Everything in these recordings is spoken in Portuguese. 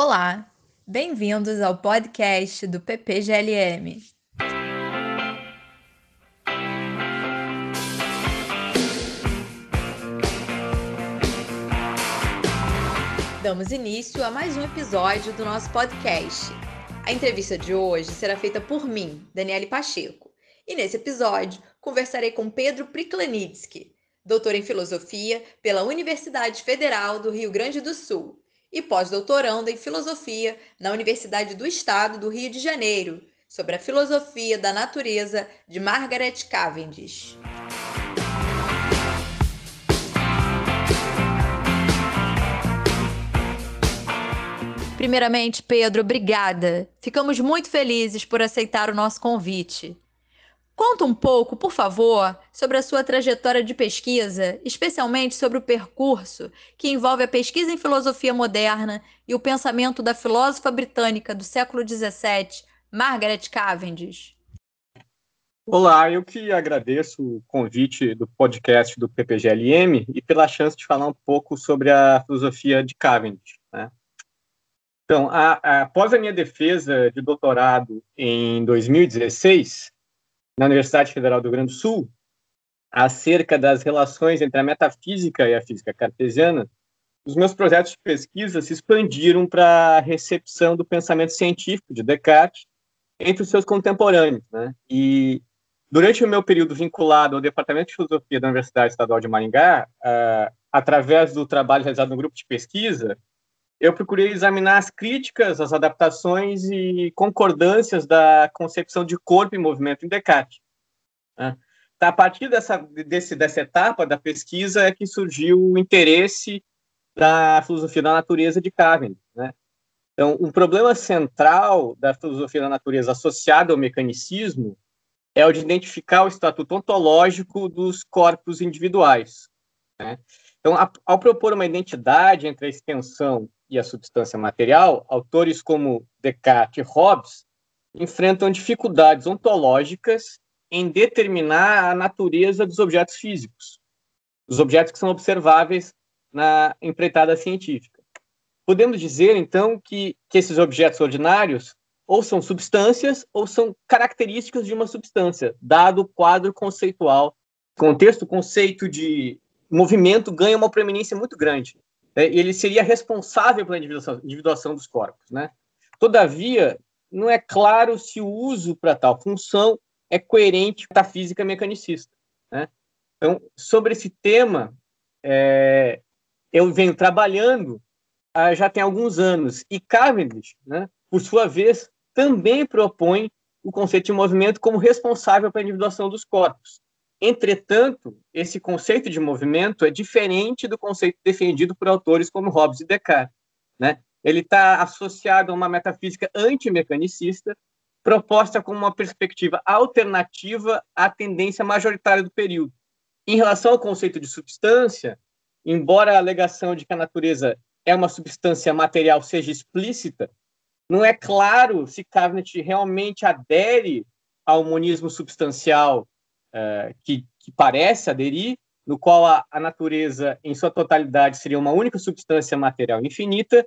Olá, bem-vindos ao podcast do PPGLM. Damos início a mais um episódio do nosso podcast. A entrevista de hoje será feita por mim, Daniele Pacheco, e nesse episódio conversarei com Pedro Priklenitsky, doutor em filosofia pela Universidade Federal do Rio Grande do Sul e pós-doutorando em filosofia na Universidade do Estado do Rio de Janeiro, sobre a filosofia da natureza de Margaret Cavendish. Primeiramente, Pedro, obrigada. Ficamos muito felizes por aceitar o nosso convite. Conta um pouco, por favor, sobre a sua trajetória de pesquisa, especialmente sobre o percurso que envolve a pesquisa em filosofia moderna e o pensamento da filósofa britânica do século XVII, Margaret Cavendish. Olá, eu que agradeço o convite do podcast do PPGLM e pela chance de falar um pouco sobre a filosofia de Cavendish. Né? Então, a, a, após a minha defesa de doutorado em 2016, na Universidade Federal do Rio Grande do Sul acerca das relações entre a metafísica e a física cartesiana, os meus projetos de pesquisa se expandiram para a recepção do pensamento científico de Descartes entre os seus contemporâneos. Né? E durante o meu período vinculado ao Departamento de Filosofia da Universidade Estadual de Maringá, uh, através do trabalho realizado no grupo de pesquisa, eu procurei examinar as críticas, as adaptações e concordâncias da concepção de corpo e movimento em Descartes. Né? Então, a partir dessa, desse, dessa etapa da pesquisa é que surgiu o interesse da filosofia da natureza de Cavendish. Né? Então, um problema central da filosofia da natureza associada ao mecanicismo é o de identificar o estatuto ontológico dos corpos individuais. Né? Então, a, ao propor uma identidade entre a extensão e a substância material, autores como Descartes e Hobbes enfrentam dificuldades ontológicas em determinar a natureza dos objetos físicos, os objetos que são observáveis na empreitada científica. Podemos dizer, então, que, que esses objetos ordinários ou são substâncias ou são características de uma substância, dado o quadro conceitual. Contexto, conceito de movimento ganha uma preeminência muito grande né, ele seria responsável pela individuação, individuação dos corpos. Né? Todavia, não é claro se o uso para tal função é coerente com a física mecanicista. Né? Então, sobre esse tema, é, eu venho trabalhando ah, já tem alguns anos, e Cavendish, né, por sua vez, também propõe o conceito de movimento como responsável pela individuação dos corpos. Entretanto, esse conceito de movimento é diferente do conceito defendido por autores como Hobbes e Descartes. Né? Ele está associado a uma metafísica antimecanicista, proposta como uma perspectiva alternativa à tendência majoritária do período. Em relação ao conceito de substância, embora a alegação de que a natureza é uma substância material seja explícita, não é claro se Cavendish realmente adere ao monismo substancial é, que, que, parece aderir, no qual a, a, natureza, em sua totalidade, seria uma única substância material infinita,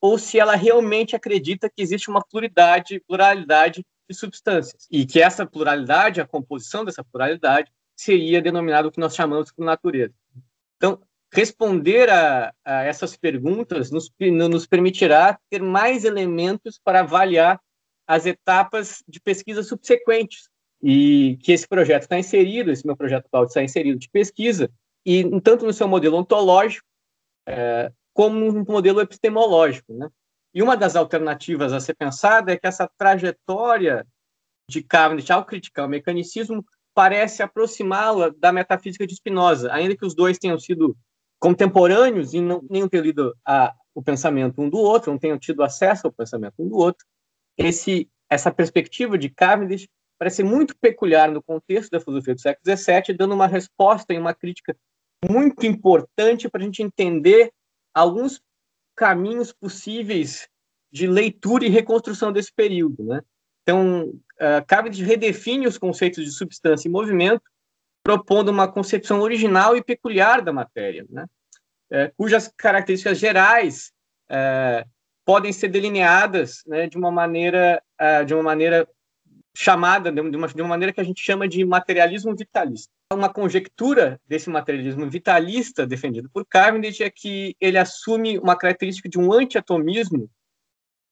ou se ela realmente acredita que existe uma pluralidade, pluralidade de substâncias, e que essa pluralidade, a composição dessa pluralidade, seria denominado o que nós chamamos de natureza. Então, responder a, a essas perguntas nos, nos permitirá ter mais elementos para avaliar as etapas de pesquisa subsequentes, e que esse projeto está inserido, esse meu projeto atual está inserido de pesquisa, e tanto no seu modelo ontológico, é, como no modelo epistemológico. Né? E uma das alternativas a ser pensada é que essa trajetória de Cavendish ao criticar o mecanicismo parece aproximá-la da metafísica de Spinoza, ainda que os dois tenham sido contemporâneos e não tenham lido a, o pensamento um do outro, não tenham tido acesso ao pensamento um do outro. Esse, essa perspectiva de Cavendish parece muito peculiar no contexto da filosofia do século XVII, dando uma resposta e uma crítica muito importante para a gente entender alguns caminhos possíveis de leitura e reconstrução desse período. Né? Então, uh, Cavendish redefine os conceitos de substância e movimento, propondo uma concepção original e peculiar da matéria, né? Uh, cujas características gerais uh, podem ser delineadas né, de uma maneira uh, de uma maneira chamada de uma, de uma maneira que a gente chama de materialismo vitalista. Uma conjectura desse materialismo vitalista defendido por Cavendish é que ele assume uma característica de um antiatomismo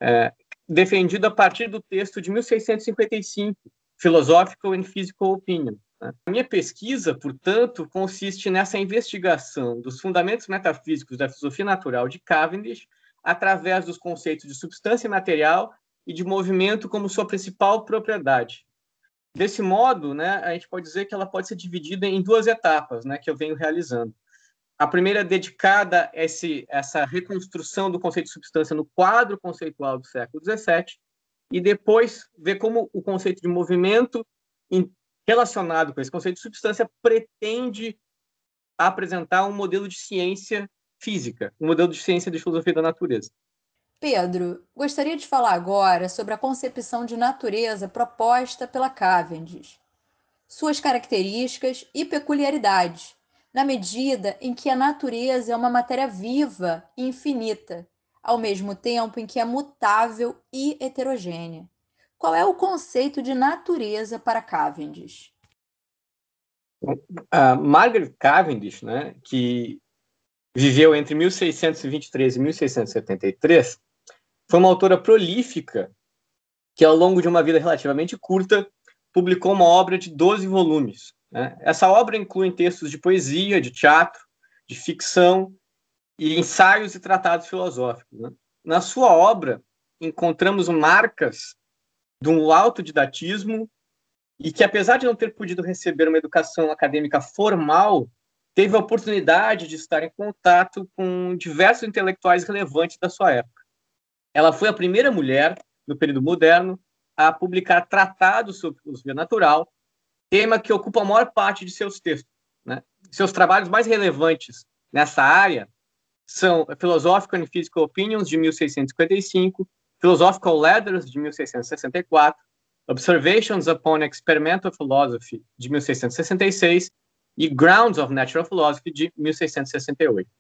é, defendido a partir do texto de 1655, Philosophical and Physical Opinion. Né? A minha pesquisa, portanto, consiste nessa investigação dos fundamentos metafísicos da filosofia natural de Cavendish através dos conceitos de substância material e de movimento como sua principal propriedade. Desse modo, né, a gente pode dizer que ela pode ser dividida em duas etapas, né, que eu venho realizando. A primeira é dedicada a esse, essa reconstrução do conceito de substância no quadro conceitual do século XVII, e depois ver como o conceito de movimento, relacionado com esse conceito de substância, pretende apresentar um modelo de ciência física, um modelo de ciência de filosofia da natureza. Pedro, gostaria de falar agora sobre a concepção de natureza proposta pela Cavendish, suas características e peculiaridades, na medida em que a natureza é uma matéria viva e infinita, ao mesmo tempo em que é mutável e heterogênea. Qual é o conceito de natureza para Cavendish? A Margaret Cavendish, né, que viveu entre 1623 e 1673, foi uma autora prolífica que, ao longo de uma vida relativamente curta, publicou uma obra de 12 volumes. Né? Essa obra inclui textos de poesia, de teatro, de ficção e ensaios e tratados filosóficos. Né? Na sua obra, encontramos marcas de um autodidatismo e que, apesar de não ter podido receber uma educação acadêmica formal, teve a oportunidade de estar em contato com diversos intelectuais relevantes da sua época. Ela foi a primeira mulher, no período moderno, a publicar tratados sobre filosofia natural, tema que ocupa a maior parte de seus textos. Né? Seus trabalhos mais relevantes nessa área são Philosophical and Physical Opinions, de 1655, Philosophical Letters, de 1664, Observations upon Experimental Philosophy, de 1666, e Grounds of Natural Philosophy, de 1668.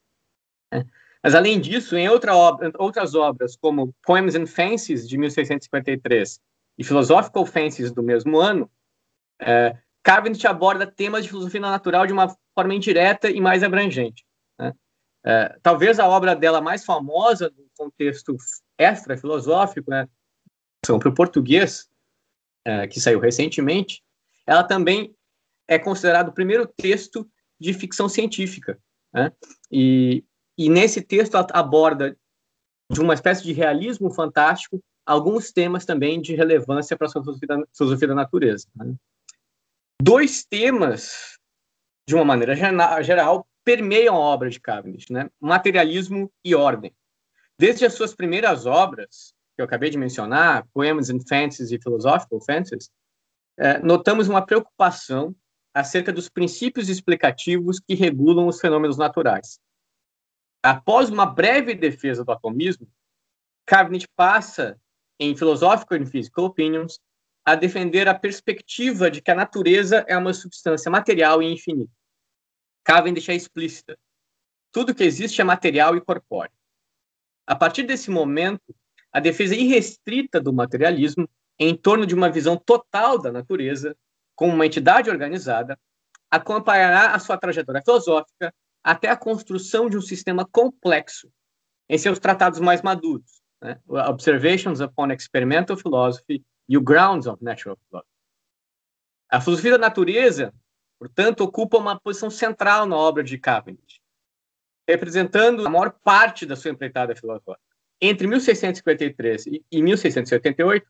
Mas, além disso, em outra obra, outras obras, como Poems and Fancies, de 1653, e Philosophical Fancies, do mesmo ano, é, Cavendish aborda temas de filosofia natural de uma forma indireta e mais abrangente. Né? É, talvez a obra dela mais famosa, no contexto extra-filosófico, né, para o português, é, que saiu recentemente, ela também é considerado o primeiro texto de ficção científica. Né? E e nesse texto aborda, de uma espécie de realismo fantástico, alguns temas também de relevância para a filosofia da, filosofia da natureza. Né? Dois temas, de uma maneira geral, permeiam a obra de Cavendish, né? materialismo e ordem. Desde as suas primeiras obras, que eu acabei de mencionar, Poems and Fancies e Philosophical Fancies, eh, notamos uma preocupação acerca dos princípios explicativos que regulam os fenômenos naturais. Após uma breve defesa do atomismo, Cavendish passa, em Philosophical and Physical Opinions, a defender a perspectiva de que a natureza é uma substância material e infinita. Cavendish é explícita. Tudo que existe é material e corpóreo. A partir desse momento, a defesa irrestrita do materialismo, em torno de uma visão total da natureza, como uma entidade organizada, acompanhará a sua trajetória filosófica até a construção de um sistema complexo em seus tratados mais maduros, né? Observations upon Experimental Philosophy e o Grounds of Natural Philosophy. A filosofia da natureza, portanto, ocupa uma posição central na obra de Cavendish, representando a maior parte da sua empreitada filosófica. Entre 1653 e 1688,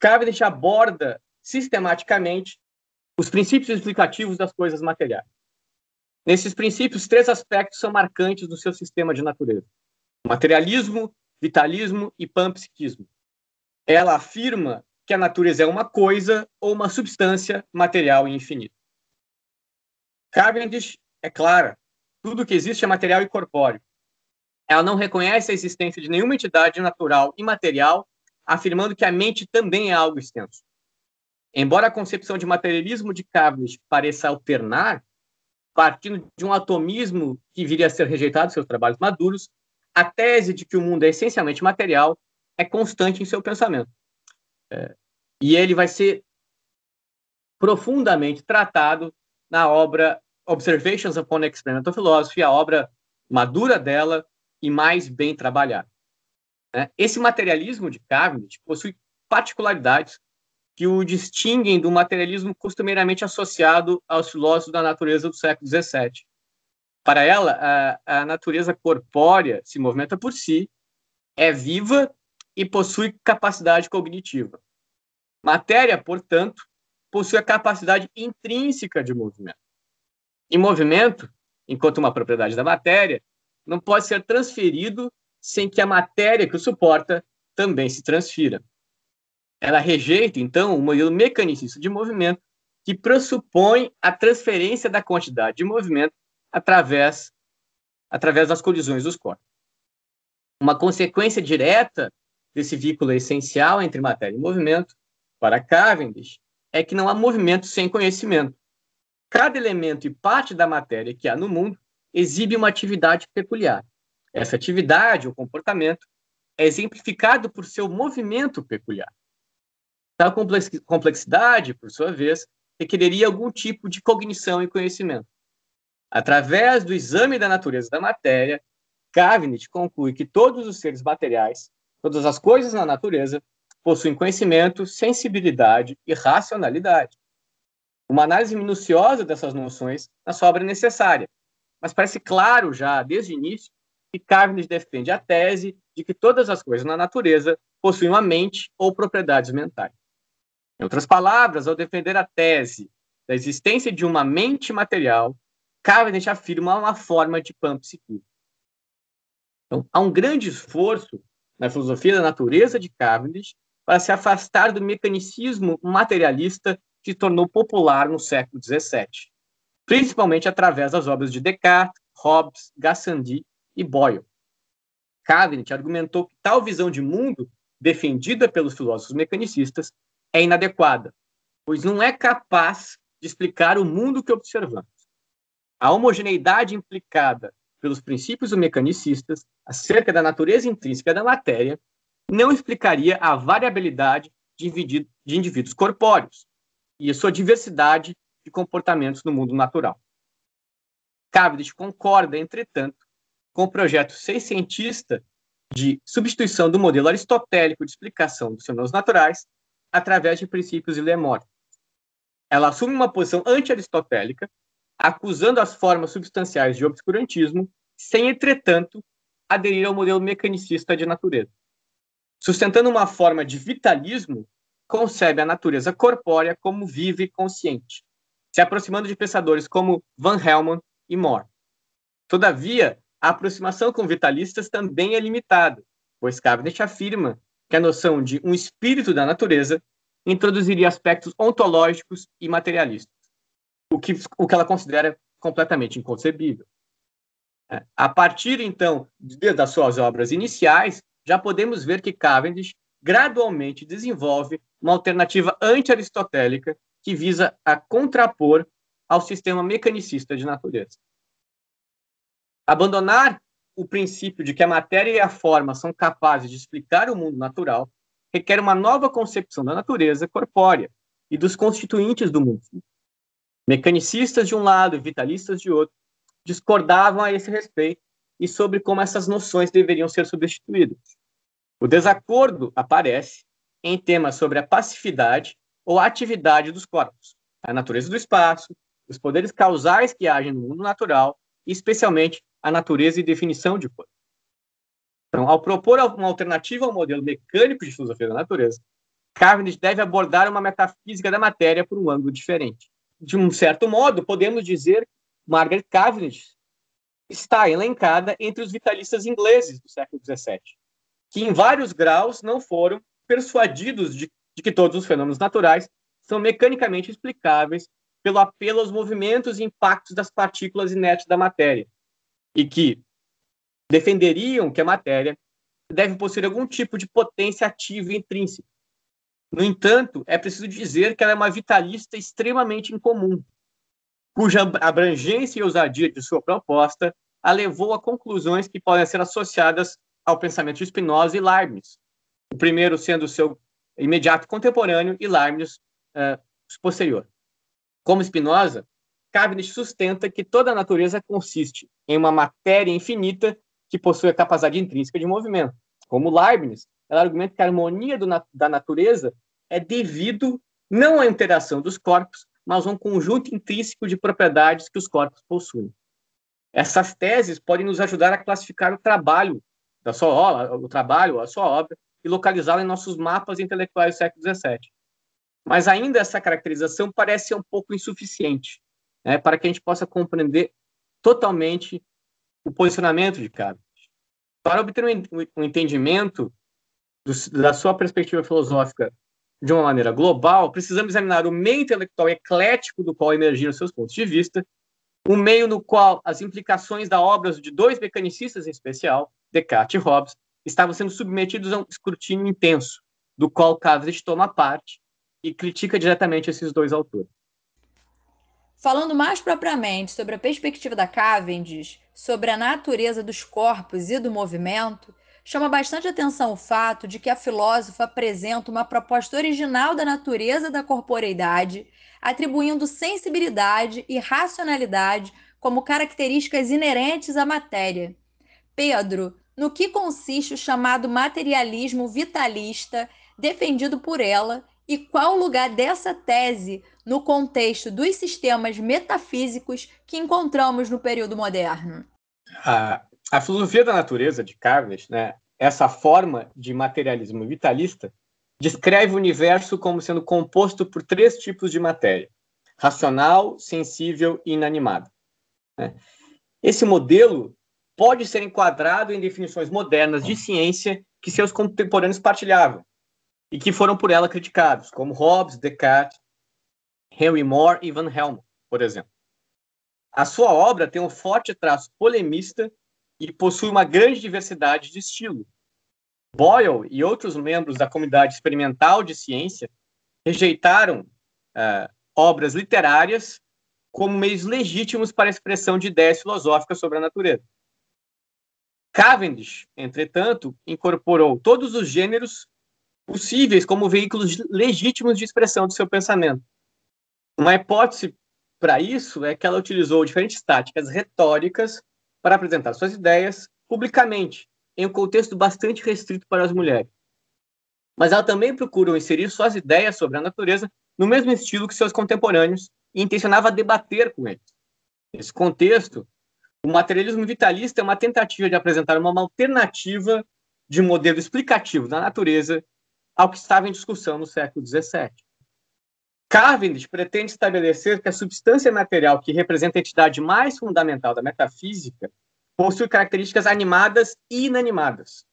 Cavendish aborda sistematicamente os princípios explicativos das coisas materiais. Nesses princípios, três aspectos são marcantes do seu sistema de natureza: materialismo, vitalismo e panpsiquismo. Ela afirma que a natureza é uma coisa ou uma substância material e infinita. Cavendish é clara: tudo que existe é material e corpóreo. Ela não reconhece a existência de nenhuma entidade natural e material, afirmando que a mente também é algo extenso. Embora a concepção de materialismo de Cavendish pareça alternar, partindo de um atomismo que viria a ser rejeitado em seus trabalhos maduros, a tese de que o mundo é essencialmente material é constante em seu pensamento. É, e ele vai ser profundamente tratado na obra Observations upon Experimental Philosophy, a obra madura dela e mais bem trabalhada. Né? Esse materialismo de Cavendish possui particularidades que o distinguem do materialismo costumeiramente associado aos filósofos da natureza do século XVII. Para ela, a, a natureza corpórea se movimenta por si, é viva e possui capacidade cognitiva. Matéria, portanto, possui a capacidade intrínseca de movimento. E movimento, enquanto uma propriedade da matéria, não pode ser transferido sem que a matéria que o suporta também se transfira. Ela rejeita, então, o modelo mecanicista de movimento que pressupõe a transferência da quantidade de movimento através, através das colisões dos corpos. Uma consequência direta desse vínculo essencial entre matéria e movimento, para Cavendish, é que não há movimento sem conhecimento. Cada elemento e parte da matéria que há no mundo exibe uma atividade peculiar. Essa atividade, ou comportamento, é exemplificado por seu movimento peculiar. Tal complexidade, por sua vez, requereria algum tipo de cognição e conhecimento. Através do exame da natureza da matéria, Cavendish conclui que todos os seres materiais, todas as coisas na natureza, possuem conhecimento, sensibilidade e racionalidade. Uma análise minuciosa dessas noções na sua obra é necessária, mas parece claro já, desde o início, que Cavendish defende a tese de que todas as coisas na natureza possuem uma mente ou propriedades mentais. Em outras palavras, ao defender a tese da existência de uma mente material, Cavendish afirma uma forma de panpsiquismo. Então, há um grande esforço na filosofia da natureza de Cavendish para se afastar do mecanicismo materialista que se tornou popular no século XVII, principalmente através das obras de Descartes, Hobbes, Gassendi e Boyle. Cavendish argumentou que tal visão de mundo, defendida pelos filósofos mecanicistas, é inadequada, pois não é capaz de explicar o mundo que observamos. A homogeneidade implicada pelos princípios mecanicistas acerca da natureza intrínseca da matéria não explicaria a variabilidade de indivíduos corpóreos e a sua diversidade de comportamentos no mundo natural. Cavendish concorda, entretanto, com o projeto seiscientista de substituição do modelo aristotélico de explicação dos fenômenos naturais através de princípios ilemórficos. Ela assume uma posição anti-aristotélica, acusando as formas substanciais de obscurantismo, sem, entretanto, aderir ao modelo mecanicista de natureza. Sustentando uma forma de vitalismo, concebe a natureza corpórea como viva e consciente, se aproximando de pensadores como Van Helmont e More. Todavia, a aproximação com vitalistas também é limitada, pois Cavendish afirma que a noção de um espírito da natureza introduziria aspectos ontológicos e materialistas, o que, o que ela considera completamente inconcebível. É, a partir, então, das suas obras iniciais, já podemos ver que Cavendish gradualmente desenvolve uma alternativa anti-aristotélica que visa a contrapor ao sistema mecanicista de natureza. Abandonar o princípio de que a matéria e a forma são capazes de explicar o mundo natural requer uma nova concepção da natureza corpórea e dos constituintes do mundo. Mecanicistas de um lado e vitalistas de outro discordavam a esse respeito e sobre como essas noções deveriam ser substituídas. O desacordo aparece em temas sobre a passividade ou atividade dos corpos, a natureza do espaço, os poderes causais que agem no mundo natural especialmente, a natureza e definição de corpo. Então, ao propor uma alternativa ao modelo mecânico de filosofia da natureza, Cavendish deve abordar uma metafísica da matéria por um ângulo diferente. De um certo modo, podemos dizer que Margaret Cavendish está elencada entre os vitalistas ingleses do século XVII, que em vários graus não foram persuadidos de, de que todos os fenômenos naturais são mecanicamente explicáveis pelo apelo aos movimentos e impactos das partículas inertes da matéria, e que defenderiam que a matéria deve possuir algum tipo de potência ativa intrínseca. No entanto, é preciso dizer que ela é uma vitalista extremamente incomum, cuja abrangência e ousadia de sua proposta a levou a conclusões que podem ser associadas ao pensamento de Spinoza e Leibniz. O primeiro sendo seu imediato contemporâneo e Leibniz uh, posterior. Como Spinoza, Cavendish sustenta que toda a natureza consiste em uma matéria infinita que possui a capacidade intrínseca de movimento. Como Leibniz, ela argumenta que a harmonia da natureza é devido não à interação dos corpos, mas a um conjunto intrínseco de propriedades que os corpos possuem. Essas teses podem nos ajudar a classificar o trabalho da sua obra, o trabalho, a sua obra, e localizá-la em nossos mapas intelectuais do século XVII. Mas ainda essa caracterização parece um pouco insuficiente né, para que a gente possa compreender totalmente o posicionamento de Cavendish. Para obter um, entendimento do, da sua perspectiva filosófica de uma maneira global, precisamos examinar o meio intelectual eclético do qual emergiram seus pontos de vista, o meio no qual as implicações da obra de dois mecanicistas em especial, Descartes e Hobbes, estavam sendo submetidos a um escrutínio intenso, do qual Cavendish toma parte e critica diretamente esses dois autores. Falando mais propriamente sobre a perspectiva da Cavendish sobre a natureza dos corpos e do movimento, chama bastante atenção o fato de que a filósofa apresenta uma proposta original da natureza da corporeidade, atribuindo sensibilidade e racionalidade como características inerentes à matéria. Pedro, no que consiste o chamado materialismo vitalista defendido por ela e qual o lugar dessa tese no contexto dos sistemas metafísicos que encontramos no período moderno? A, a filosofia da natureza de Cavendish, né, essa forma de materialismo vitalista, descreve o universo como sendo composto por três tipos de matéria: racional, sensível e inanimada. Né? Esse modelo pode ser enquadrado em definições modernas de ciência que seus contemporâneos partilhavam, e que foram por ela criticados, como Hobbes, Descartes, Henry Moore e Van Helmont, por exemplo. A sua obra tem um forte traço polemista e possui uma grande diversidade de estilo. Boyle e outros membros da comunidade experimental de ciência rejeitaram uh, obras literárias como meios legítimos para a expressão de ideias filosóficas sobre a natureza. Cavendish, entretanto, incorporou todos os gêneros possíveis como veículos legítimos de expressão do seu pensamento. Uma hipótese para isso é que ela utilizou diferentes táticas retóricas para apresentar suas ideias publicamente, em um contexto bastante restrito para as mulheres. Mas ela também procurou inserir suas ideias sobre a natureza no mesmo estilo que seus contemporâneos e intencionava debater com eles. Nesse contexto, o materialismo vitalista é uma tentativa de apresentar uma alternativa de modelo explicativo da natureza ao que estava em discussão no século XVII. Cavendish pretende estabelecer que a substância material que representa a entidade mais fundamental da metafísica possui características animadas e inanimadas,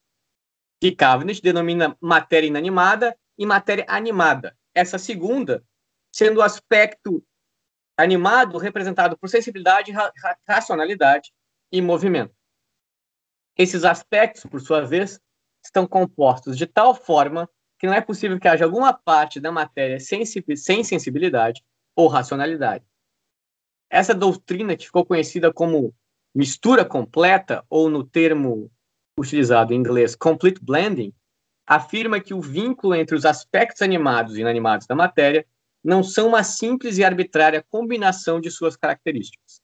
que Cavendish denomina matéria inanimada e matéria animada. Essa segunda sendo o aspecto animado representado por sensibilidade, ra racionalidade e movimento. Esses aspectos, por sua vez, estão compostos de tal forma que não é possível que haja alguma parte da matéria sem, sem sensibilidade ou racionalidade. Essa doutrina, que ficou conhecida como mistura completa, ou no termo utilizado em inglês, complete blending, afirma que o vínculo entre os aspectos animados e inanimados da matéria não são uma simples e arbitrária combinação de suas características.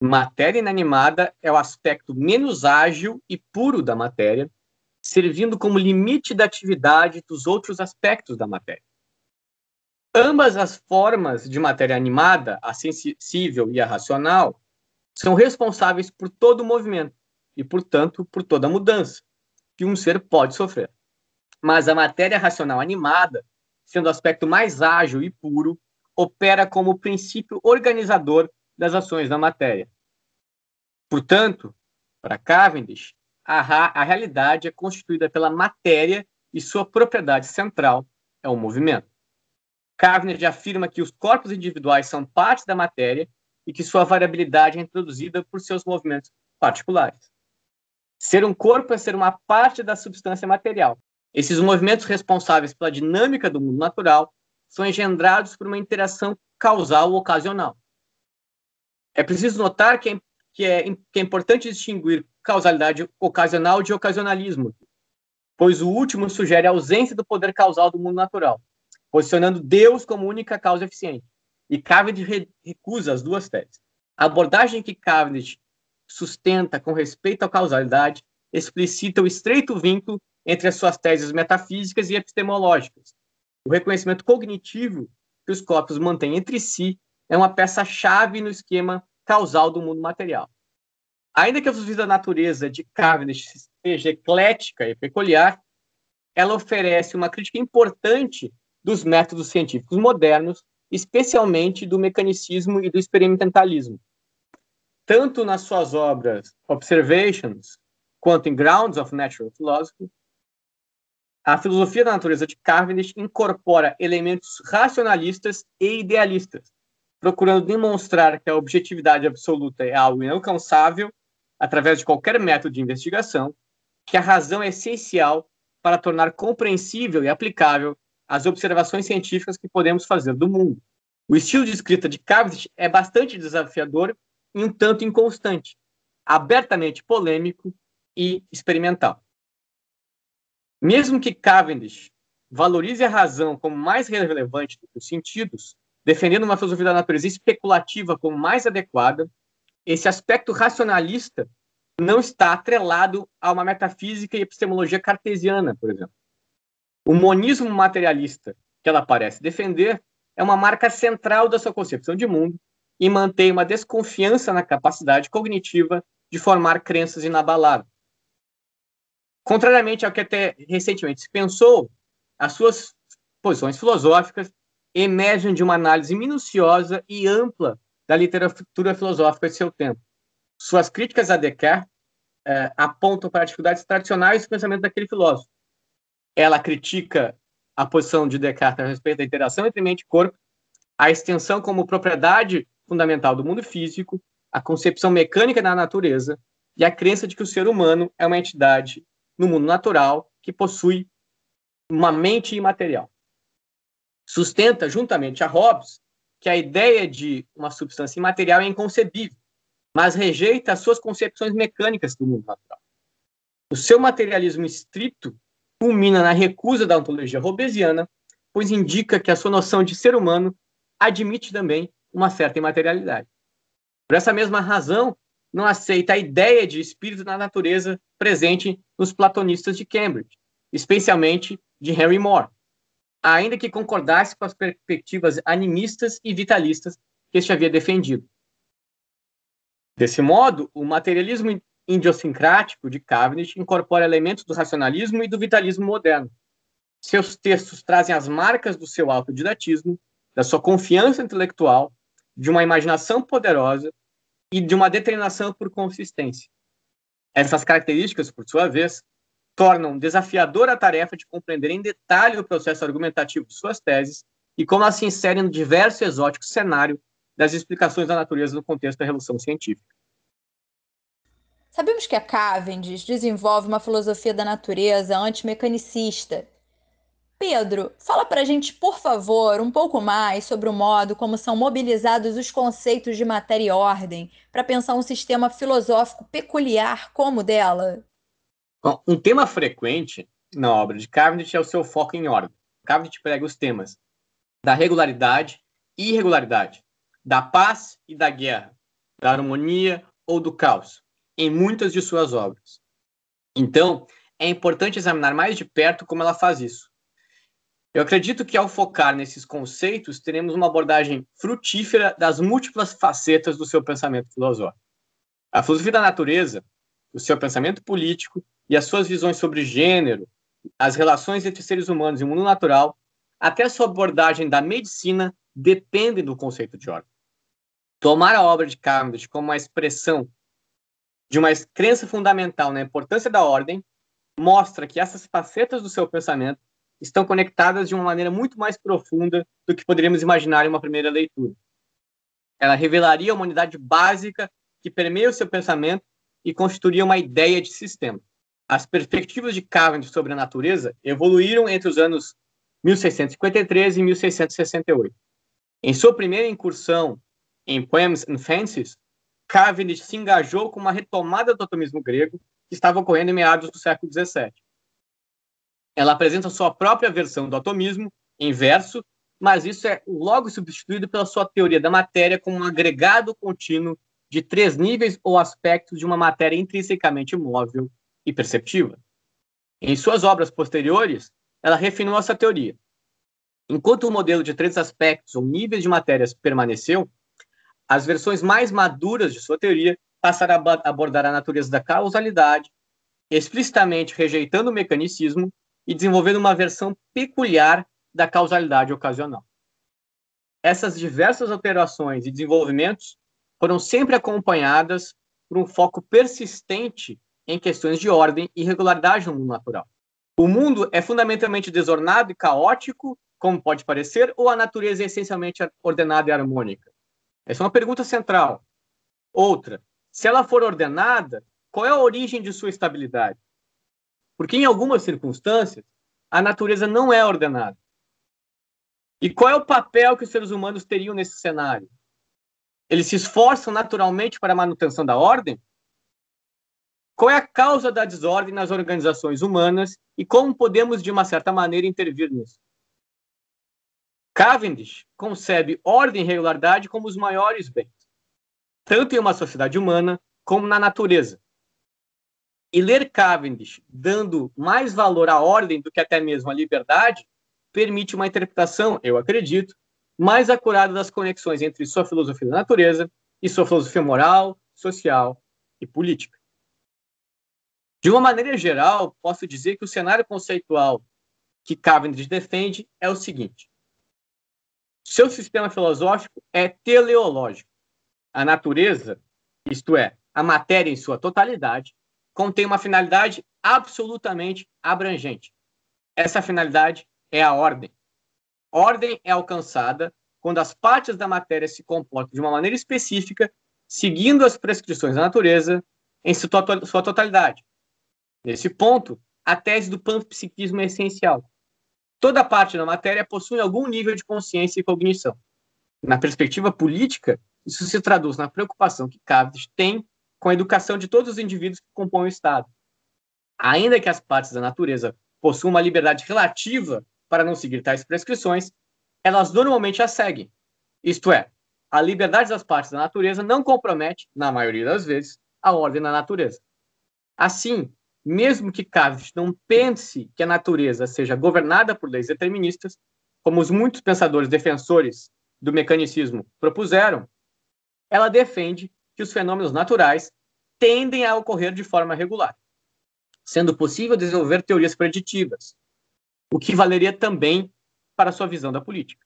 Matéria inanimada é o aspecto menos ágil e puro da matéria, servindo como limite da atividade dos outros aspectos da matéria. Ambas as formas de matéria animada, a sensível e a racional, são responsáveis por todo o movimento e, portanto, por toda mudança que um ser pode sofrer. Mas a matéria racional animada, sendo o aspecto mais ágil e puro, opera como princípio organizador das ações da matéria. Portanto, para Cavendish, a, a realidade é constituída pela matéria e sua propriedade central é o movimento. Cavendish afirma que os corpos individuais são parte da matéria e que sua variabilidade é introduzida por seus movimentos particulares. Ser um corpo é ser uma parte da substância material. Esses movimentos responsáveis pela dinâmica do mundo natural são engendrados por uma interação causal ou ocasional. É preciso notar que que é, que é importante distinguir causalidade ocasional de ocasionalismo, pois o último sugere a ausência do poder causal do mundo natural, posicionando Deus como única causa eficiente. E Cavendish recusa as duas teses. A abordagem que Cavendish sustenta com respeito à causalidade explicita o estreito vínculo entre as suas teses metafísicas e epistemológicas. O reconhecimento cognitivo que os corpos mantêm entre si é uma peça-chave no esquema causal do mundo material. Ainda que a filosofia da natureza de Cavendish seja eclética e peculiar, ela oferece uma crítica importante dos métodos científicos modernos, especialmente do mecanicismo e do experimentalismo. Tanto nas suas obras Observations quanto em Grounds of Natural Philosophy, a filosofia da natureza de Cavendish incorpora elementos racionalistas e idealistas, procurando demonstrar que a objetividade absoluta é algo inalcançável através de qualquer método de investigação, que a razão é essencial para tornar compreensível e aplicável as observações científicas que podemos fazer do mundo. O estilo de escrita de Cavendish é bastante desafiador e um tanto inconstante, abertamente polêmico e experimental. Mesmo que Cavendish valorize a razão como mais relevante do que os sentidos, defendendo uma filosofia da natureza especulativa como mais adequada, esse aspecto racionalista não está atrelado a uma metafísica e epistemologia cartesiana, por exemplo. O monismo materialista que ela parece defender é uma marca central da sua concepção de mundo e mantém uma desconfiança na capacidade cognitiva de formar crenças inabaláveis. Contrariamente ao que até recentemente se pensou, as suas posições filosóficas emergem de uma análise minuciosa e ampla da literatura filosófica de seu tempo. Suas críticas a Descartes eh, apontam para dificuldades tradicionais do pensamento daquele filósofo. Ela critica a posição de Descartes a respeito da interação entre mente e corpo, a extensão como propriedade fundamental do mundo físico, a concepção mecânica da natureza e a crença de que o ser humano é uma entidade no mundo natural que possui uma mente imaterial. Sustenta, juntamente a Hobbes, que a ideia de uma substância imaterial é inconcebível, mas rejeita as suas concepções mecânicas do mundo natural. O seu materialismo estrito culmina na recusa da ontologia hobbesiana, pois indica que a sua noção de ser humano admite também uma certa imaterialidade. Por essa mesma razão, não aceita a ideia de espírito na natureza presente nos platonistas de Cambridge, especialmente de Henry Moore, ainda que concordasse com as perspectivas animistas e vitalistas que este havia defendido. Desse modo, o materialismo idiosincrático de Cavendish incorpora elementos do racionalismo e do vitalismo moderno. Seus textos trazem as marcas do seu autodidatismo, da sua confiança intelectual, de uma imaginação poderosa e de uma determinação por consistência. Essas características, por sua vez, tornam desafiadora a tarefa de compreender em detalhe o processo argumentativo de suas teses e como elas se inserem no diverso e exótico cenário das explicações da natureza no contexto da revolução científica. Sabemos que a Cavendish desenvolve uma filosofia da natureza antimecanicista, Pedro, fala para a gente, por favor, um pouco mais sobre o modo como são mobilizados os conceitos de matéria e ordem para pensar um sistema filosófico peculiar como o dela. Bom, um tema frequente na obra de Cavendish é o seu foco em ordem. Cavendish prega os temas da regularidade e irregularidade, da paz e da guerra, da harmonia ou do caos, em muitas de suas obras. Então, é importante examinar mais de perto como ela faz isso eu acredito que ao focar nesses conceitos, teremos uma abordagem frutífera das múltiplas facetas do seu pensamento filosófico. A filosofia da natureza, o seu pensamento político e as suas visões sobre gênero, as relações entre seres humanos e o mundo natural, até sua abordagem da medicina, dependem do conceito de ordem. Tomar a obra de Cavendish como uma expressão de uma crença fundamental na importância da ordem mostra que essas facetas do seu pensamento estão conectadas de uma maneira muito mais profunda do que poderíamos imaginar em uma primeira leitura. Ela revelaria uma unidade básica que permeia o seu pensamento e constituiria uma ideia de sistema. As perspectivas de Cavendish sobre a natureza evoluíram entre os anos 1653 e 1668. Em sua primeira incursão em Poems and Fancies, Cavendish se engajou com uma retomada do atomismo grego que estava ocorrendo em meados do século XVII. Ela apresenta sua própria versão do atomismo, em verso, mas isso é logo substituído pela sua teoria da matéria como um agregado contínuo de três níveis ou aspectos de uma matéria intrinsecamente móvel e perceptiva. Em suas obras posteriores, ela refinou essa teoria. Enquanto o modelo de três aspectos ou níveis de matérias permaneceu, as versões mais maduras de sua teoria passaram a abordar a natureza da causalidade, explicitamente rejeitando o mecanicismo e desenvolvendo uma versão peculiar da causalidade ocasional. Essas diversas alterações e desenvolvimentos foram sempre acompanhadas por um foco persistente em questões de ordem e regularidade no mundo natural. O mundo é fundamentalmente desordenado e caótico, como pode parecer, ou a natureza é essencialmente ordenada e harmônica? Essa é uma pergunta central. Outra, se ela for ordenada, qual é a origem de sua estabilidade? Porque em algumas circunstâncias, a natureza não é ordenada. E qual é o papel que os seres humanos teriam nesse cenário? Eles se esforçam naturalmente para a manutenção da ordem? Qual é a causa da desordem nas organizações humanas e como podemos, de uma certa maneira, intervir nisso? Cavendish concebe ordem e regularidade como os maiores bens, tanto em uma sociedade humana como na natureza. E ler Cavendish dando mais valor à ordem do que até mesmo à liberdade permite uma interpretação, eu acredito, mais acurada das conexões entre sua filosofia da natureza e sua filosofia moral, social e política. De uma maneira geral, posso dizer que o cenário conceitual que Cavendish defende é o seguinte: seu sistema filosófico é teleológico. A natureza, isto é, a matéria em sua totalidade, contém uma finalidade absolutamente abrangente. Essa finalidade é a ordem. Ordem é alcançada quando as partes da matéria se comportam de uma maneira específica, seguindo as prescrições da natureza em sua totalidade. Nesse ponto, a tese do panpsiquismo é essencial. Toda parte da matéria possui algum nível de consciência e cognição. Na perspectiva política, isso se traduz na preocupação que Cavendish tem com a educação de todos os indivíduos que compõem o Estado. Ainda que as partes da natureza possuam uma liberdade relativa para não seguir tais prescrições, elas normalmente as seguem. Isto é, a liberdade das partes da natureza não compromete, na maioria das vezes, a ordem da natureza. Assim, mesmo que Cavendish não pense que a natureza seja governada por leis deterministas, como os muitos pensadores defensores do mecanicismo propuseram, ela defende que os fenômenos naturais tendem a ocorrer de forma regular, sendo possível desenvolver teorias preditivas, o que valeria também para sua visão da política.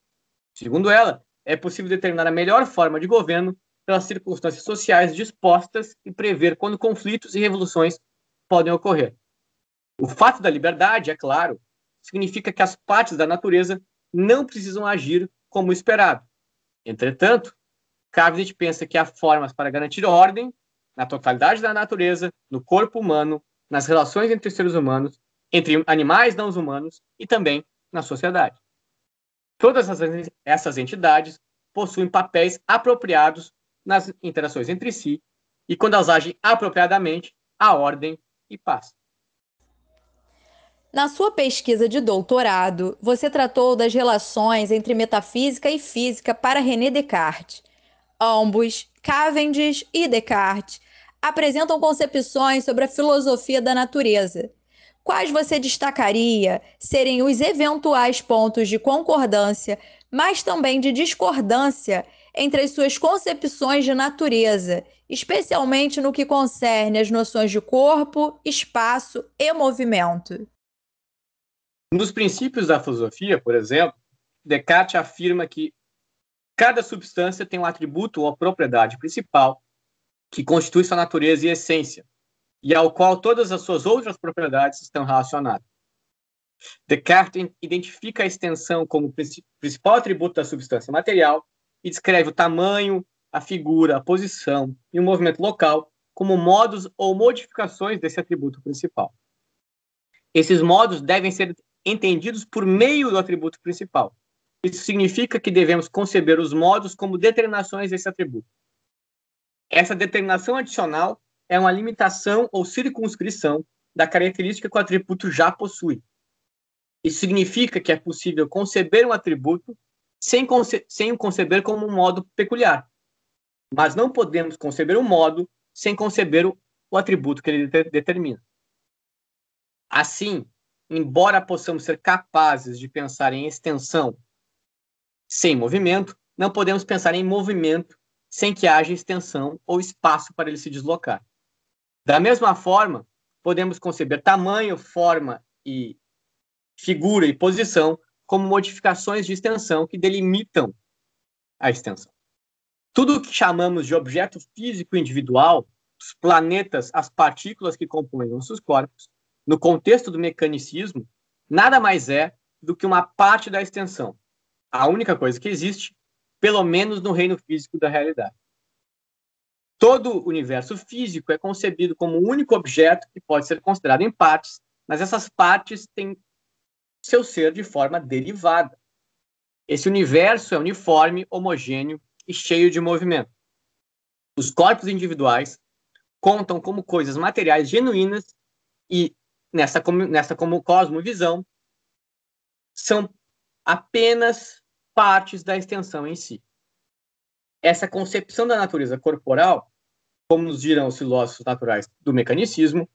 Segundo ela, é possível determinar a melhor forma de governo pelas circunstâncias sociais dispostas e prever quando conflitos e revoluções podem ocorrer. O fato da liberdade, é claro, significa que as partes da natureza não precisam agir como esperado. Entretanto, Cavendish pensa que há formas para garantir ordem na totalidade da natureza, no corpo humano, nas relações entre seres humanos, entre animais não humanos e também na sociedade. Todas essas entidades possuem papéis apropriados nas interações entre si e, quando elas agem apropriadamente, a ordem e paz. Na sua pesquisa de doutorado, você tratou das relações entre metafísica e física para René Descartes. Ambos, Cavendish e Descartes, apresentam concepções sobre a filosofia da natureza. Quais você destacaria serem os eventuais pontos de concordância, mas também de discordância entre as suas concepções de natureza especialmente no que concerne as noções de corpo, espaço e movimento. Nos princípios da filosofia, por exemplo, Descartes afirma que cada substância tem um atributo ou propriedade principal que constitui sua natureza e essência, e ao qual todas as suas outras propriedades estão relacionadas. Descartes identifica a extensão como principal atributo da substância material e descreve o tamanho, a figura, a posição e o movimento local como modos ou modificações desse atributo principal. Esses modos devem ser entendidos por meio do atributo principal. Isso significa que devemos conceber os modos como determinações desse atributo. Essa determinação adicional é uma limitação ou circunscrição da característica que o atributo já possui. Isso significa que é possível conceber um atributo sem, conce sem o conceber como um modo peculiar. Mas não podemos conceber um modo sem conceber o, o atributo que ele de determina. Assim, embora possamos ser capazes de pensar em extensão sem movimento, não podemos pensar em movimento sem que haja extensão ou espaço para ele se deslocar. Da mesma forma, podemos conceber tamanho, forma e figura e posição como modificações de extensão que delimitam a extensão. Tudo o que chamamos de objeto físico individual, os planetas, as partículas que compõem nossos corpos, no contexto do mecanicismo, nada mais é do que uma parte da extensão. A única coisa que existe, pelo menos no reino físico da realidade. Todo o universo físico é concebido como um único objeto que pode ser considerado em partes, mas essas partes têm seu ser de forma derivada. Esse universo é uniforme, homogêneo e cheio de movimento. Os corpos individuais contam como coisas materiais genuínas e, nessa, nessa como cosmovisão, são apenas partes da extensão em si essa concepção da natureza corporal, como nos dirão os filósofos naturais do mecanicismo,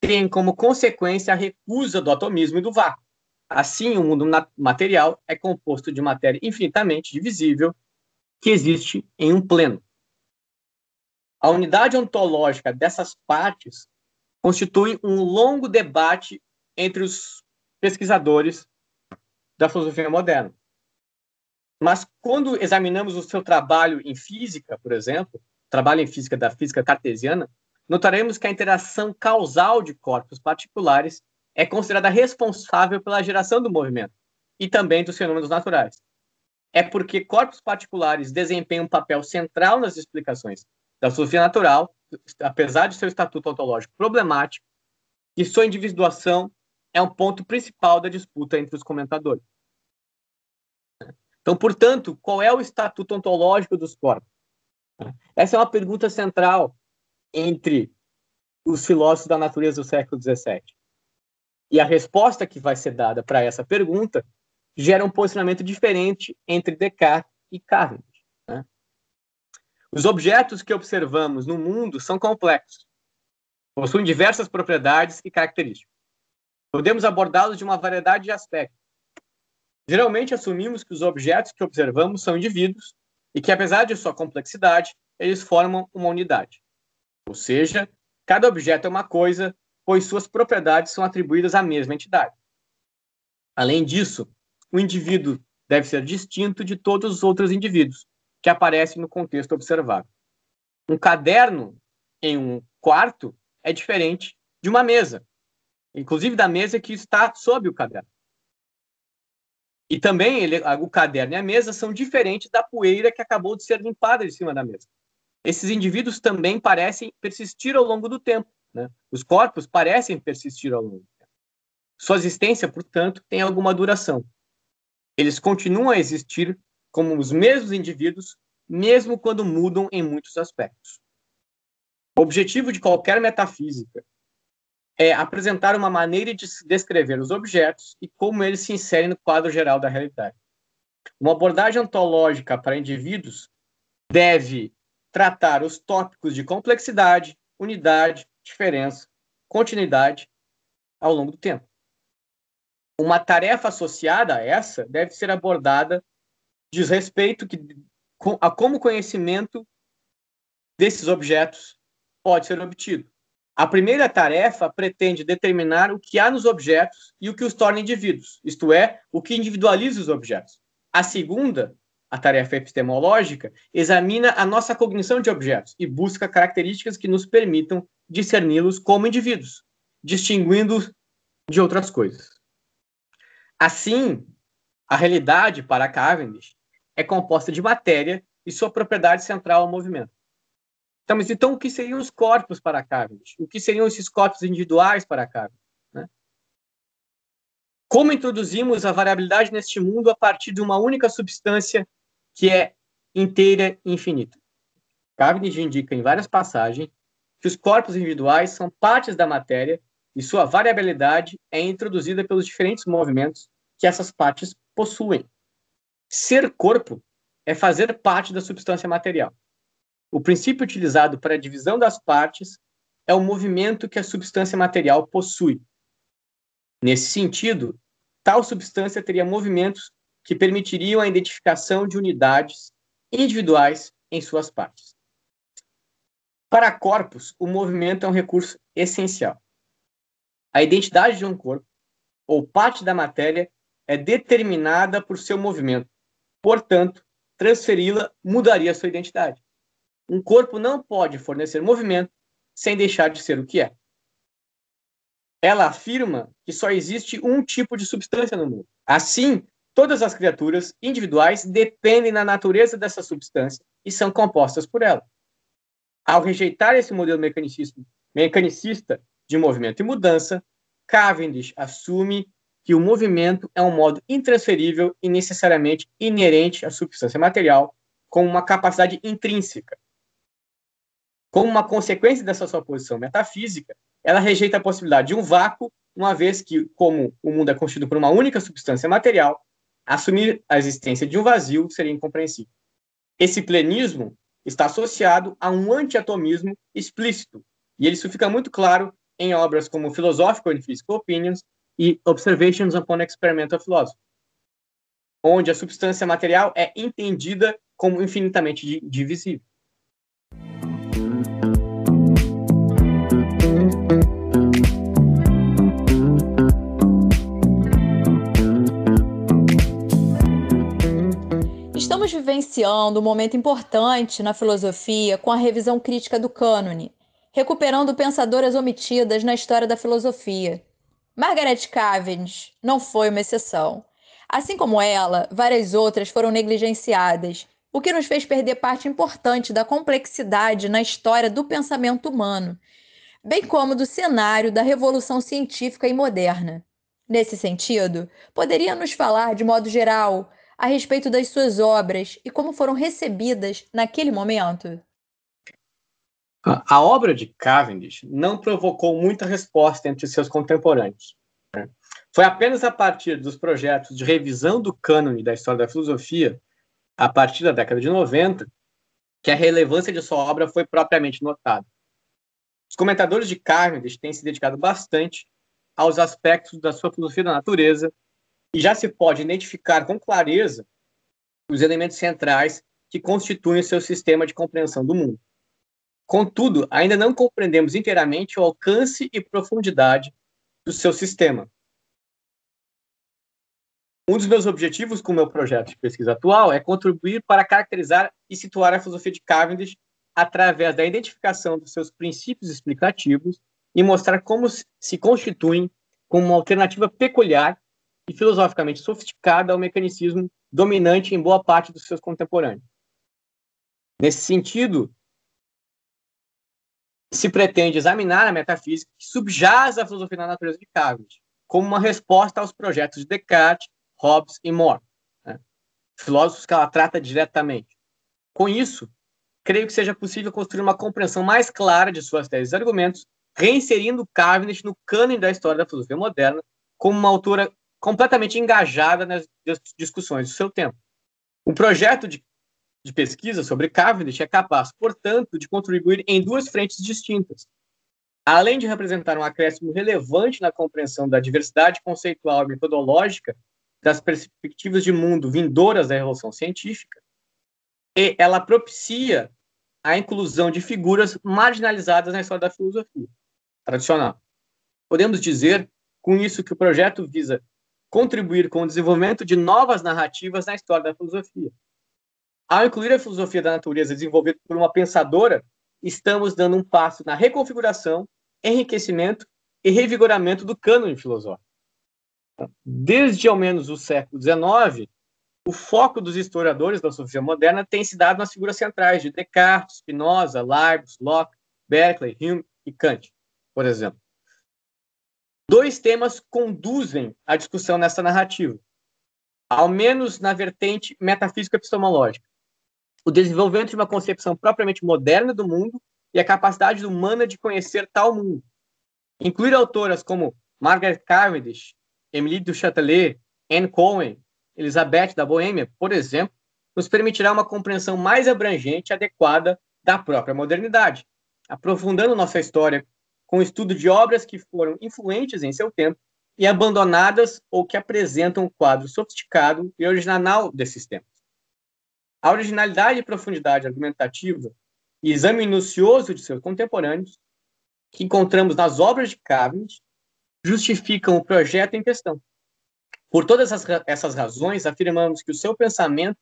tem como consequência a recusa do atomismo e do vácuo. Assim, o mundo material é composto de matéria infinitamente divisível que existe em um pleno. A unidade ontológica dessas partes constitui um longo debate entre os pesquisadores da filosofia moderna. Mas quando examinamos o seu trabalho em física, por exemplo, trabalho em física da física cartesiana, notaremos que a interação causal de corpos particulares é considerada responsável pela geração do movimento e também dos fenômenos naturais. É porque corpos particulares desempenham um papel central nas explicações da filosofia natural, apesar de seu estatuto ontológico problemático, e sua individuação é um ponto principal da disputa entre os comentadores. Então, portanto, qual é o estatuto ontológico dos corpos? Essa é uma pergunta central entre os filósofos da natureza do século XVII. E a resposta que vai ser dada para essa pergunta gera um posicionamento diferente entre Descartes e Cavendish. Né? Os objetos que observamos no mundo são complexos, possuem diversas propriedades e características. Podemos abordá-los de uma variedade de aspectos, Geralmente assumimos que os objetos que observamos são indivíduos e que, apesar de sua complexidade, eles formam uma unidade. Ou seja, cada objeto é uma coisa, pois suas propriedades são atribuídas à mesma entidade. Além disso, o indivíduo deve ser distinto de todos os outros indivíduos que aparecem no contexto observado. Um caderno em um quarto é diferente de uma mesa, inclusive da mesa que está sob o caderno. E também ele, o caderno e a mesa são diferentes da poeira que acabou de ser limpada de cima da mesa. Esses indivíduos também parecem persistir ao longo do tempo. Né? Os corpos parecem persistir ao longo. Sua existência, portanto, tem alguma duração. Eles continuam a existir como os mesmos indivíduos, mesmo quando mudam em muitos aspectos. O objetivo de qualquer metafísica é apresentar uma maneira de descrever os objetos e como eles se inserem no quadro geral da realidade. Uma abordagem ontológica para indivíduos deve tratar os tópicos de complexidade, unidade, diferença, continuidade ao longo do tempo. Uma tarefa associada a essa deve ser abordada diz respeito que, a como conhecimento desses objetos pode ser obtido. A primeira tarefa pretende determinar o que há nos objetos e o que os torna indivíduos, isto é, o que individualiza os objetos. A segunda, a tarefa epistemológica, examina a nossa cognição de objetos e busca características que nos permitam discerni-los como indivíduos, distinguindo-os de outras coisas. Assim, a realidade para Cavendish é composta de matéria e sua propriedade central ao movimento. Então, mas então o que seriam os corpos para Cavendish? O que seriam esses corpos individuais para Cavendish? Né? Como introduzimos a variabilidade neste mundo a partir de uma única substância que é inteira e infinita? Cavendish indica em várias passagens que os corpos individuais são partes da matéria e sua variabilidade é introduzida pelos diferentes movimentos que essas partes possuem. Ser corpo é fazer parte da substância material. O princípio utilizado para a divisão das partes é o movimento que a substância material possui. Nesse sentido, tal substância teria movimentos que permitiriam a identificação de unidades individuais em suas partes. Para corpos, o movimento é um recurso essencial. A identidade de um corpo, ou parte da matéria, é determinada por seu movimento. Portanto, transferi-la mudaria sua identidade. Um corpo não pode fornecer movimento sem deixar de ser o que é. Ela afirma que só existe um tipo de substância no mundo. Assim, todas as criaturas individuais dependem da natureza dessa substância e são compostas por ela. Ao rejeitar esse modelo mecanicista de movimento e mudança, Cavendish assume que o movimento é um modo intransferível e necessariamente inerente à substância material, com uma capacidade intrínseca. Como uma consequência dessa sua posição metafísica, ela rejeita a possibilidade de um vácuo, uma vez que, como o mundo é constituído por uma única substância material, assumir a existência de um vazio seria incompreensível. Esse plenismo está associado a um antiatomismo explícito, e isso fica muito claro em obras como Philosophical and Physical Opinions e Observations upon Experimental Philosophy, onde a substância material é entendida como infinitamente divisível. Estamos vivenciando um momento importante na filosofia com a revisão crítica do cânone, recuperando pensadoras omitidas na história da filosofia. Margaret Cavendish não foi uma exceção. Assim como ela, várias outras foram negligenciadas, o que nos fez perder parte importante da complexidade na história do pensamento humano, bem como do cenário da revolução científica e moderna. Nesse sentido, poderia nos falar, de modo geral, a respeito das suas obras e como foram recebidas naquele momento? A obra de Cavendish não provocou muita resposta entre seus contemporâneos. Né? Foi apenas a partir dos projetos de revisão do cânone da história da filosofia, a partir da década de 90, que a relevância de sua obra foi propriamente notada. Os comentadores de Cavendish têm se dedicado bastante aos aspectos da sua filosofia da natureza e já se pode identificar com clareza os elementos centrais que constituem o seu sistema de compreensão do mundo. Contudo, ainda não compreendemos inteiramente o alcance e profundidade do seu sistema. Um dos meus objetivos com o meu projeto de pesquisa atual é contribuir para caracterizar e situar a filosofia de Cavendish através da identificação dos seus princípios explicativos e mostrar como se constituem como uma alternativa peculiar e filosoficamente sofisticada ao mecanicismo dominante em boa parte dos seus contemporâneos. Nesse sentido, se pretende examinar a metafísica que subjaz a filosofia da natureza de Cavendish, como uma resposta aos projetos de Descartes, Hobbes e More, né? filósofos que ela trata diretamente. Com isso, creio que seja possível construir uma compreensão mais clara de suas teses e argumentos, reinserindo Cavendish no cânone da história da filosofia moderna como uma autora completamente engajada nas discussões do seu tempo. O projeto de, de pesquisa sobre Cavendish é capaz, portanto, de contribuir em duas frentes distintas. Além de representar um acréscimo relevante na compreensão da diversidade conceitual e metodológica das perspectivas de mundo vindouras da revolução científica, e ela propicia a inclusão de figuras marginalizadas na história da filosofia tradicional. Podemos dizer, com isso, que o projeto visa contribuir com o desenvolvimento de novas narrativas na história da filosofia. Ao incluir a filosofia da natureza desenvolvida por uma pensadora, estamos dando um passo na reconfiguração, enriquecimento e revigoramento do cânone filosófico. Desde ao menos o século XIX, o foco dos historiadores da filosofia moderna tem se dado nas figuras centrais de Descartes, Spinoza, Leibniz, Locke, Berkeley, Hume e Kant, por exemplo. Dois temas conduzem a discussão nessa narrativa, ao menos na vertente metafísica epistemológica. o desenvolvimento de uma concepção propriamente moderna do mundo e a capacidade humana de conhecer tal mundo. Incluir autoras como Margaret Cavendish, Emily du Châtelet, Anne Cohen, Elizabeth da Boêmia, por exemplo, nos permitirá uma compreensão mais abrangente e adequada da própria modernidade, aprofundando nossa história com o estudo de obras que foram influentes em seu tempo e abandonadas ou que apresentam um quadro sofisticado e original desses tempos. A originalidade e profundidade argumentativa e exame minucioso de seus contemporâneos, que encontramos nas obras de Cavendish, justificam o projeto em questão. Por todas essas razões, afirmamos que o seu pensamento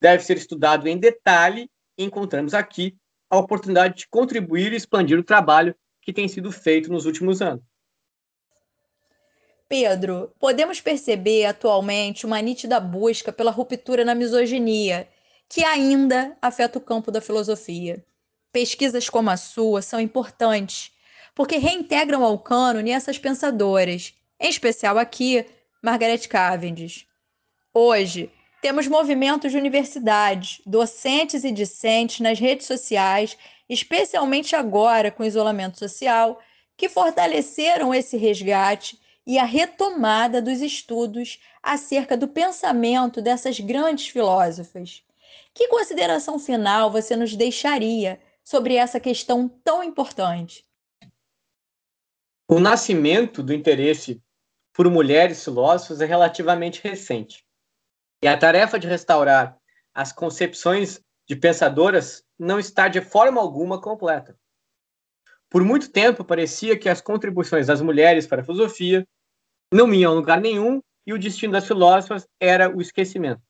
deve ser estudado em detalhe e encontramos aqui a oportunidade de contribuir e expandir o trabalho que tem sido feito nos últimos anos. Pedro, podemos perceber atualmente uma nítida busca pela ruptura na misoginia, que ainda afeta o campo da filosofia. Pesquisas como a sua são importantes, porque reintegram ao cânone essas pensadoras, em especial aqui, Margaret Cavendish. Hoje, temos movimentos de universidades, docentes e discentes nas redes sociais, especialmente agora com o isolamento social, que fortaleceram esse resgate e a retomada dos estudos acerca do pensamento dessas grandes filósofas. Que consideração final você nos deixaria sobre essa questão tão importante? O nascimento do interesse por mulheres filósofas é relativamente recente. E a tarefa de restaurar as concepções de pensadoras não está de forma alguma completa. Por muito tempo parecia que as contribuições das mulheres para a filosofia não iam a lugar nenhum e o destino das filósofas era o esquecimento.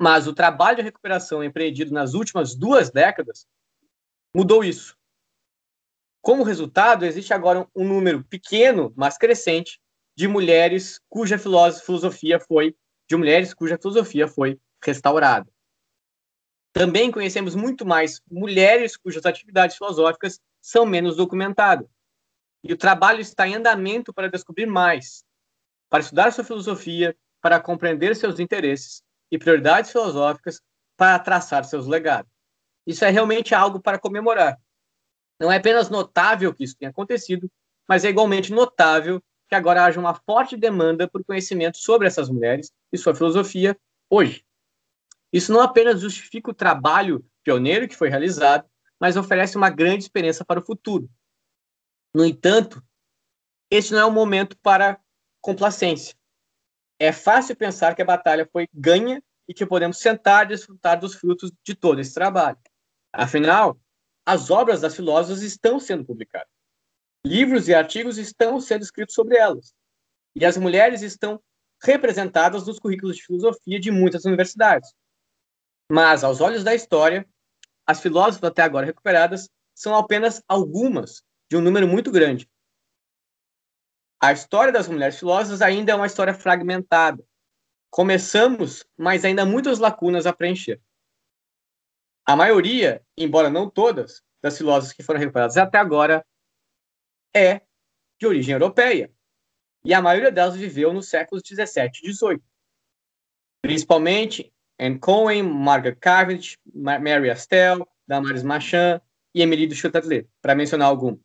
Mas o trabalho de recuperação empreendido nas últimas duas décadas mudou isso. Como resultado, existe agora um número pequeno, mas crescente, de mulheres cuja filosofia foi de mulheres cuja filosofia foi restaurada. Também conhecemos muito mais mulheres cujas atividades filosóficas são menos documentadas. E o trabalho está em andamento para descobrir mais, para estudar sua filosofia, para compreender seus interesses e prioridades filosóficas, para traçar seus legados. Isso é realmente algo para comemorar. Não é apenas notável que isso tenha acontecido, mas é igualmente notável que agora haja uma forte demanda por conhecimento sobre essas mulheres e sua filosofia hoje. Isso não apenas justifica o trabalho pioneiro que foi realizado, mas oferece uma grande esperança para o futuro. No entanto, este não é o momento para complacência. É fácil pensar que a batalha foi ganha e que podemos sentar e desfrutar dos frutos de todo esse trabalho. Afinal, as obras das filósofas estão sendo publicadas. Livros e artigos estão sendo escritos sobre elas. E as mulheres estão representadas nos currículos de filosofia de muitas universidades. Mas, aos olhos da história, as filósofas até agora recuperadas são apenas algumas de um número muito grande. A história das mulheres filósofas ainda é uma história fragmentada. Começamos, mas ainda há muitas lacunas a preencher. A maioria, embora não todas, das filósofas que foram recuperadas até agora é de origem europeia. E a maioria delas viveu nos séculos 17 e 18. Principalmente Anne Cohen, Margaret Cavendish, Mary Astel, Damaris Machan e Emily de Châtelet, para mencionar algum.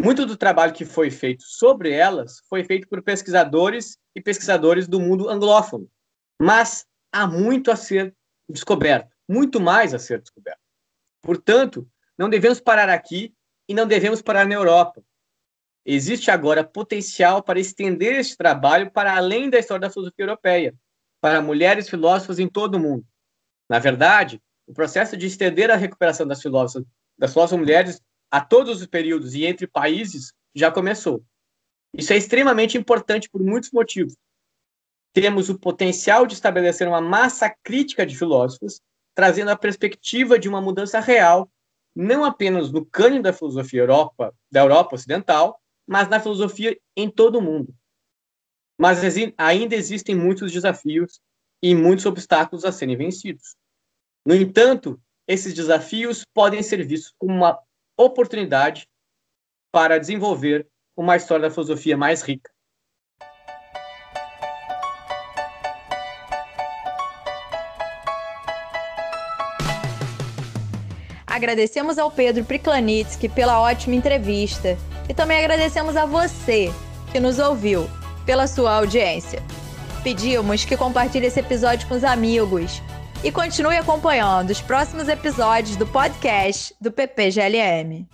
Muito do trabalho que foi feito sobre elas foi feito por pesquisadores e pesquisadores do mundo anglófono. Mas há muito a ser descoberto, muito mais a ser descoberto. Portanto, não devemos parar aqui e não devemos parar na Europa. Existe agora potencial para estender este trabalho para além da história da filosofia europeia, para mulheres filósofas em todo o mundo. Na verdade, o processo de estender a recuperação das filósofas, das filósofas mulheres a todos os períodos e entre países já começou. Isso é extremamente importante por muitos motivos. Temos o potencial de estabelecer uma massa crítica de filósofos, trazendo a perspectiva de uma mudança real não apenas no cânone da filosofia Europa, da Europa Ocidental, mas na filosofia em todo o mundo. Mas ainda existem muitos desafios e muitos obstáculos a serem vencidos. No entanto, esses desafios podem ser vistos como uma oportunidade para desenvolver uma história da filosofia mais rica. Agradecemos ao Pedro Priklanitsky pela ótima entrevista e também agradecemos a você que nos ouviu pela sua audiência. Pedimos que compartilhe esse episódio com os amigos e continue acompanhando os próximos episódios do podcast do PPGLM.